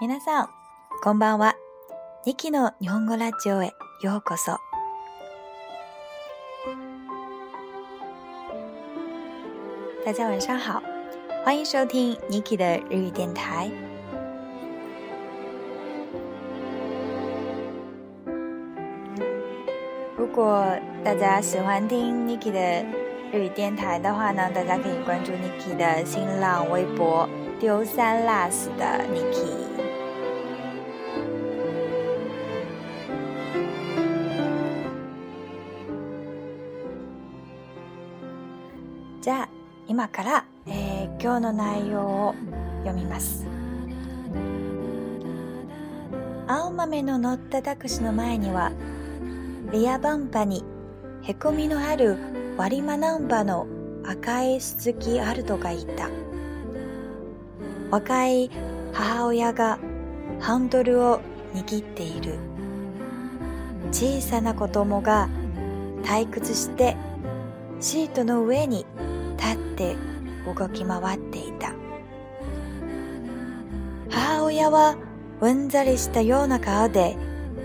皆さん、こんばんは。ニキの日本語ラジオへようこそ。大家晚上好，欢迎收听 Niki 的日语电台。如果大家喜欢听 Niki 的日语电台的话呢，大家可以关注 Niki 的新浪微博“丢三落四的 Niki”。 今から、えー、今日の内容を読みます。青豆の乗ったタクシーの前にはリアバンパにへこみのある割り間ナンバの赤い鈴木アルトがいた。若い母親がハンドルを握っている。小さな子供が退屈してシートの上に立って動き回っていた。母親はうんざりしたような顔で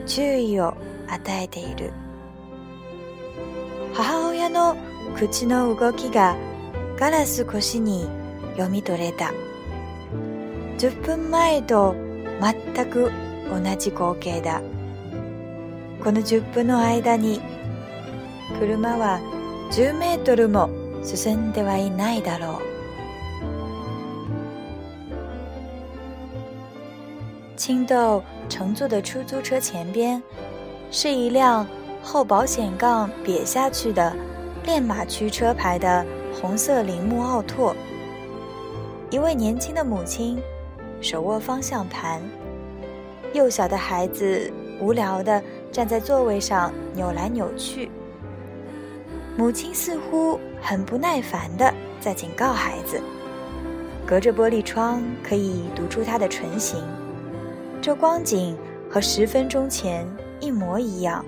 注意を与えている。母親の口の動きがガラス越しに読み取れた。10分前と全く同じ光景だ。この10分の間に車は10メートルも進んではいないだろう青豆乘坐的出租车前边是一辆后保险杠瘪下去的练马区车牌的红色铃木奥拓。一位年轻的母亲手握方向盘，幼小的孩子无聊地站在座位上扭来扭去。母亲似乎 很不耐烦地在警告孩子。隔着玻璃窗可以读出他的唇形，这光景和十分钟前一模一样。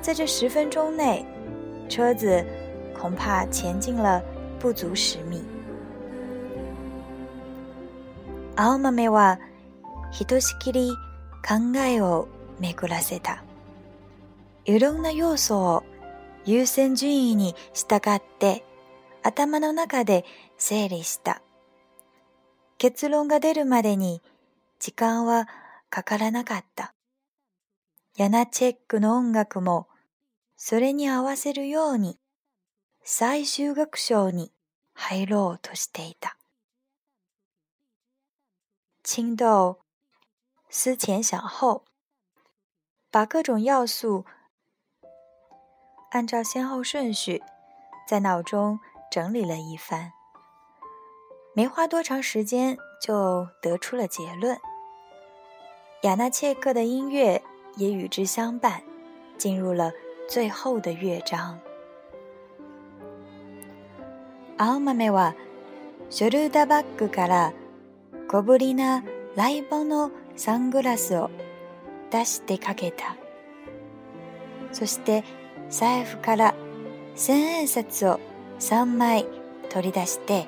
在这十分钟内，车子恐怕前进了不足十米。青豆はひとしきり考えを巡らせた。いろんな要素を 優先順位に従って頭の中で整理した。結論が出るまでに時間はかからなかった。ヤナチェックの音楽もそれに合わせるように最終学章に入ろうとしていた。青豆思前想后，把各种要素按照先后顺序，在脑中整理了一番，没花多长时间就得出了结论。亚纳切克的音乐也与之相伴，进入了最后的乐章。青豆はショルダーバッグから小ぶりなライボのサングラスを出してかけた。そして 財布から千円札を三枚取り出して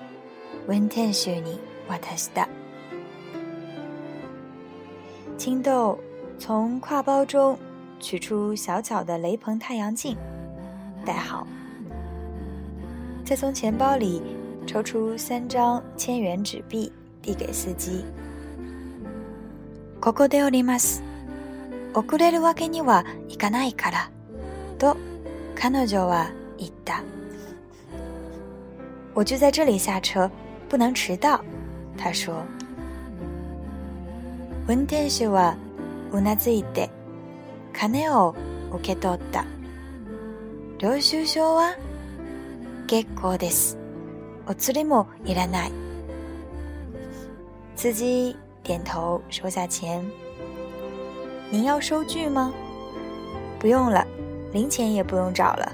運転手に渡した。青豆从挎包中取出小巧的雷朋太阳镜，戴好，再从钱包里抽出三张千元纸币递给司机。ここで降ります。遅れるわけにはいかないから。と彼女は言った。我就在这里下车，不能迟到。他说。運転手はうなずいて金を受け取った。領収書は結構です。お釣りもいらない。司机点头收下钱。您要收据吗？不用了。 零钱也不用找了。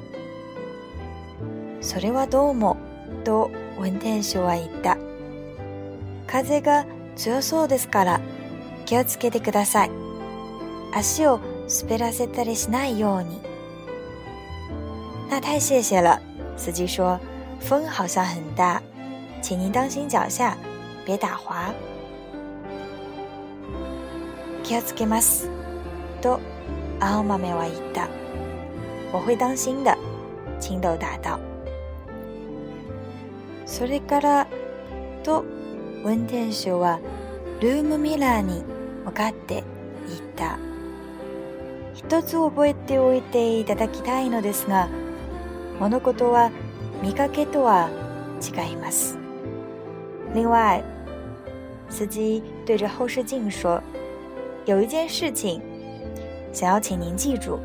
それはどうも、と運転手は言った。風が強そうですから気をつけてください。足を滑らせたりしないように。那太谢谢了，司机说，风好像很大，请您当心脚下，别打滑。 気をつけます。と青豆は言った。 我会当心的。青豆答道。それからと運転手はルームミラーに向かって言った。一つ覚えておいていただきたいのですが、物事は見かけとは違います。另外，司机对着后视镜说：“有一件事情，想要请您记住，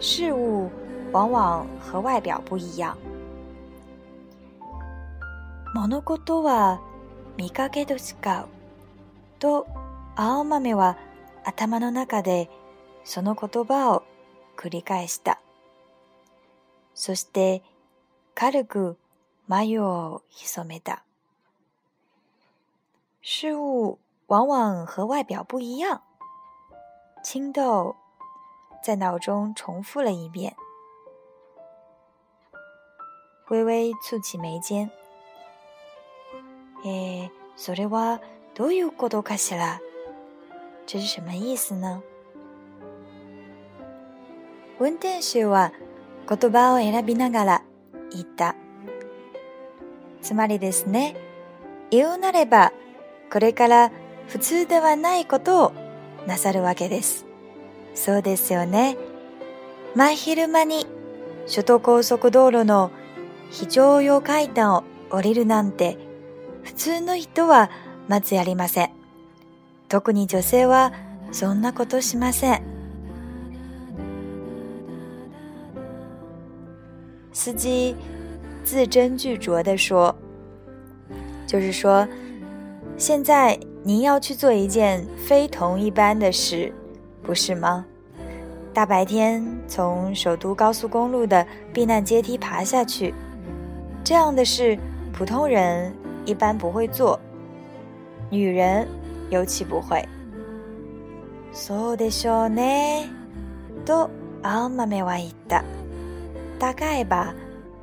事物往往和外表不一样。物事は見かけと違う。”と青豆は頭の中でその言葉を繰り返した。そして軽く眉を潜めた。事物往往和外表不一样。青豆 在脑中重复了一遍，微微蹙起眉间。え、それはどういうことかしら？这是什么意思呢？運転手は言葉を選びながら言った。つまりですね、言うなれば、これから普通ではないことをなさるわけです。そうですよね。真昼間に首都高速道路の非常用階段を降りるなんて普通の人はまずやりません。特に女性はそんなことしません。司机字斟句酌地说：“就是说，现在您要去做一件非同一般的事，不是吗？大白天从首都高速公路的避难阶梯爬下去，这样的事普通人一般不会做。”女人尤其不会。そうでしょうね。と青豆は言った。大概吧、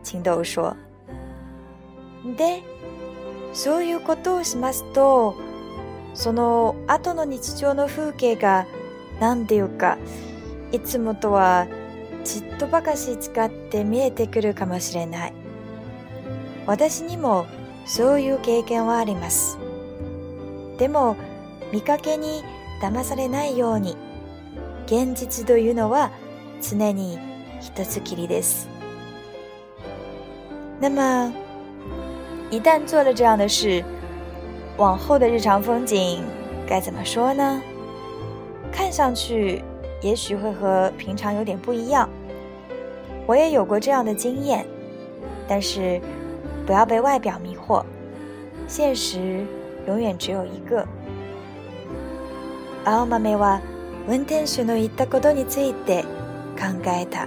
青豆说。で、そういうことをしますと、その後の日常の風景が、 なんていうか、いつもとはちっとばかし違って見えてくるかもしれない。私にもそういう経験はあります。でも見かけに騙されないように現実というのは常に一つきりです。那么一旦做了这样的事，往后的日常风景该怎么说呢？看上去也许会和平常有点不一样。我也有过这样的经验，但是不要被外表迷惑，现实。永遠只有一个。青豆は運転手の言ったことについて考えた。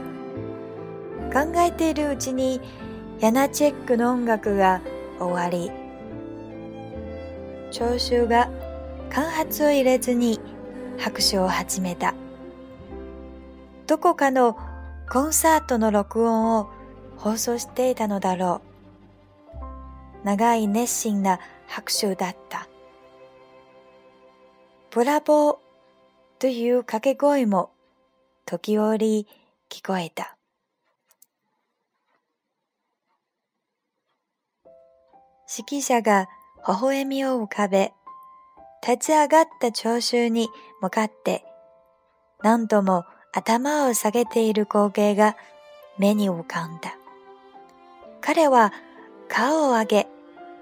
考えているうちにヤナチェックの音楽が終わり、聴衆が間髪を入れずに 拍手を始めた。どこかのコンサートの録音を放送していたのだろう。長い熱心な拍手だった。ブラボーという掛け声も時折聞こえた。指揮者が微笑みを浮かべ、立ち上がった聴衆に向かって何度も頭を下げている光景が目に浮かんだ。彼は顔を上げ、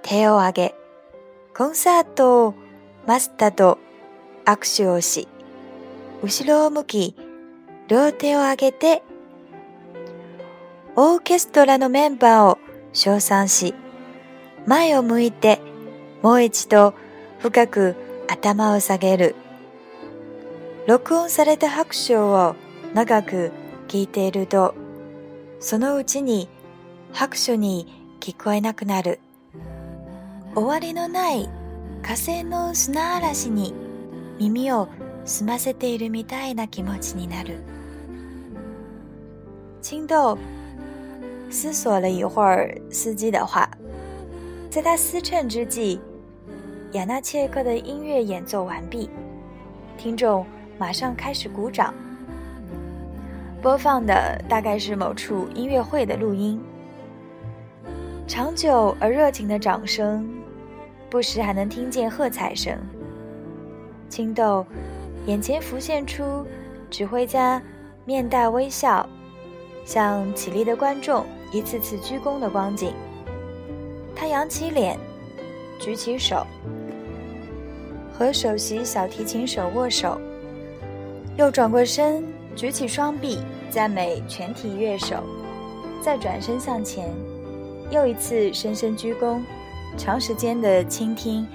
手を上げ、コンサートをマスターと握手をし、後ろを向き、両手を上げて、オーケストラのメンバーを称賛し、前を向いてもう一度深く頭を下げる。録音された拍手を長く聞いていると、そのうちに拍手に聞こえなくなる。終わりのない火星の砂嵐に耳を澄ませているみたいな気持ちになる。青豆思索了一会儿司机的话，在他思忖之际，雅纳切克的音乐演奏完毕，听众马上开始鼓掌。播放的大概是某处音乐会的录音。长久而热情的掌声，不时还能听见喝彩声。青豆眼前浮现出指挥家面带微笑，向起立的观众一次次鞠躬的光景。他扬起脸，举起手，和首席小提琴手握手，又转过身，举起双臂赞美全体乐手，再转身向前，又一次深深鞠躬，长时间的倾听，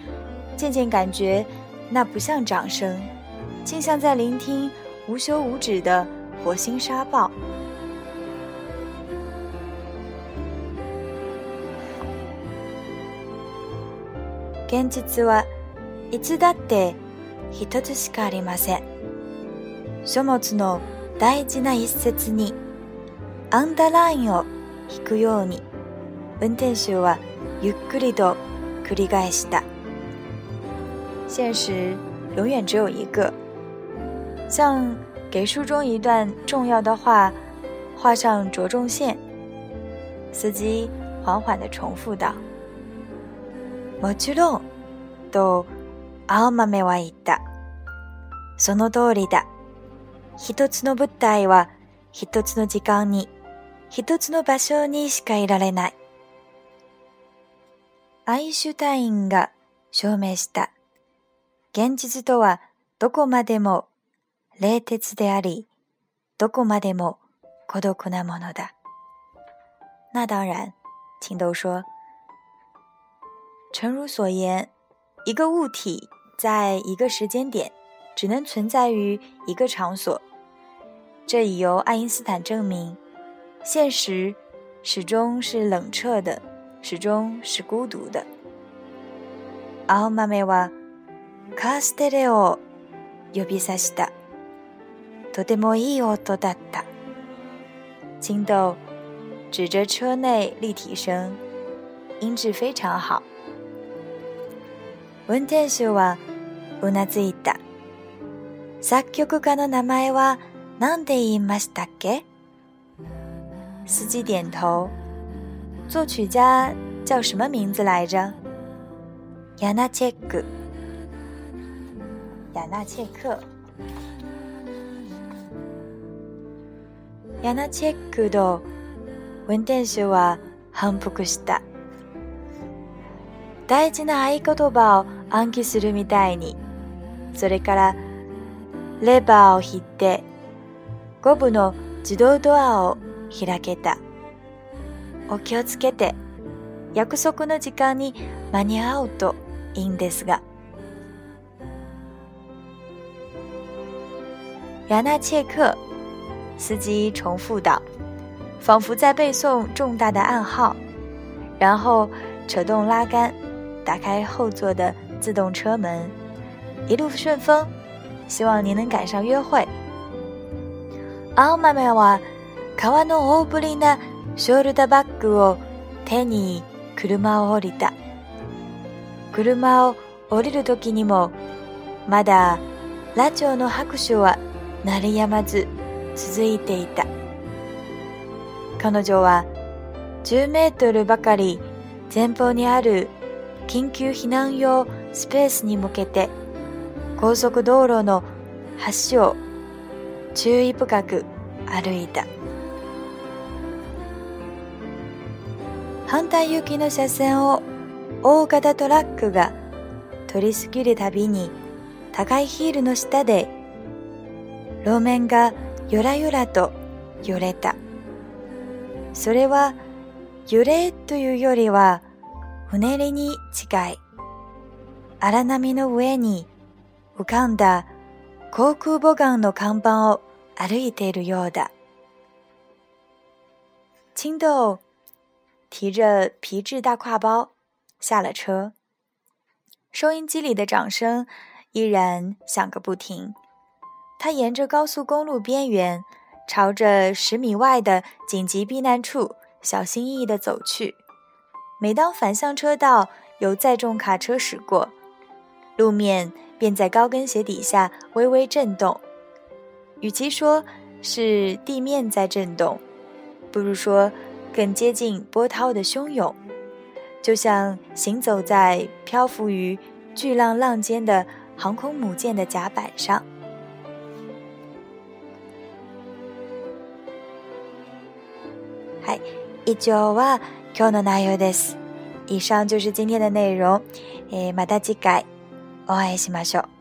渐渐感觉那不像掌声，竟像在聆听无休无止的火星沙暴。現実はいつだって一つしかありません。書物の大事な一節にアンダーラインを引くように運転手はゆっくりと繰り返した。现实永远只有一个，像给书中一段重要的话画上着重线。司机缓缓地重复道。もちろん、と青豆は言った。その通りだ。一つの物体は一つの時間に、一つの場所にしかいられない。アインシュタインが証明した。現実とはどこまでも冷徹であり、どこまでも孤独なものだ。那当然，青豆说。诚如所言，一个物体在一个时间点只能存在于一个场所，这已由爱因斯坦证明。现实始终是冷彻的，始终是孤独的。青豆はカステレを呼びさした。とてもいい音だった。青豆指着车内立体声，音质非常好。 運転手はうなずいた。作曲家の名前は何で言いましたっけ？司机点頭。作曲家叫什么名字来着？ヤナチェック。ヤナチェク。ヤナチェックと運転手は反復した。大事な合言葉を暗記するみたいに、それからレバーを引って、5部の自動ドアを開けた。お気をつけて、約束の時間に間に合うといいんですが。亚纳切克，司机重复道，仿佛在背诵重大的暗号，然后扯动拉杆。打开后座的自动车门，一路顺风。希望您能赶上约会。青豆は革の大ぶりなショルダーバッグを手に車を降りた。車を降りる時にもまだラジオの拍手は鳴りやまず続いていた。彼女は10メートルばかり前方にある緊急避難用スペースに向けて高速道路の橋を注意深く歩いた。反対行きの車線を大型トラックが通り過ぎるたびに高いヒールの下で路面がゆらゆらと揺れた。それは揺れというよりはうねりに近い。荒波の上に浮かんだ航空母艦の看板を歩いているようだ。青豆提着皮质大挎包下了车，收音机里的掌声依然响个不停。他沿着高速公路边缘，朝着十米外的紧急避难处小心翼翼地走去。 每当反向车道有载重卡车驶过，路面便在高跟鞋底下微微震动。与其说是地面在震动，不如说更接近波涛的汹涌，就像行走在漂浮于巨浪浪尖的航空母舰的甲板上。嗨，以上は今日の内容です。以上就是今天的内容。えまた次回お会いしましょう。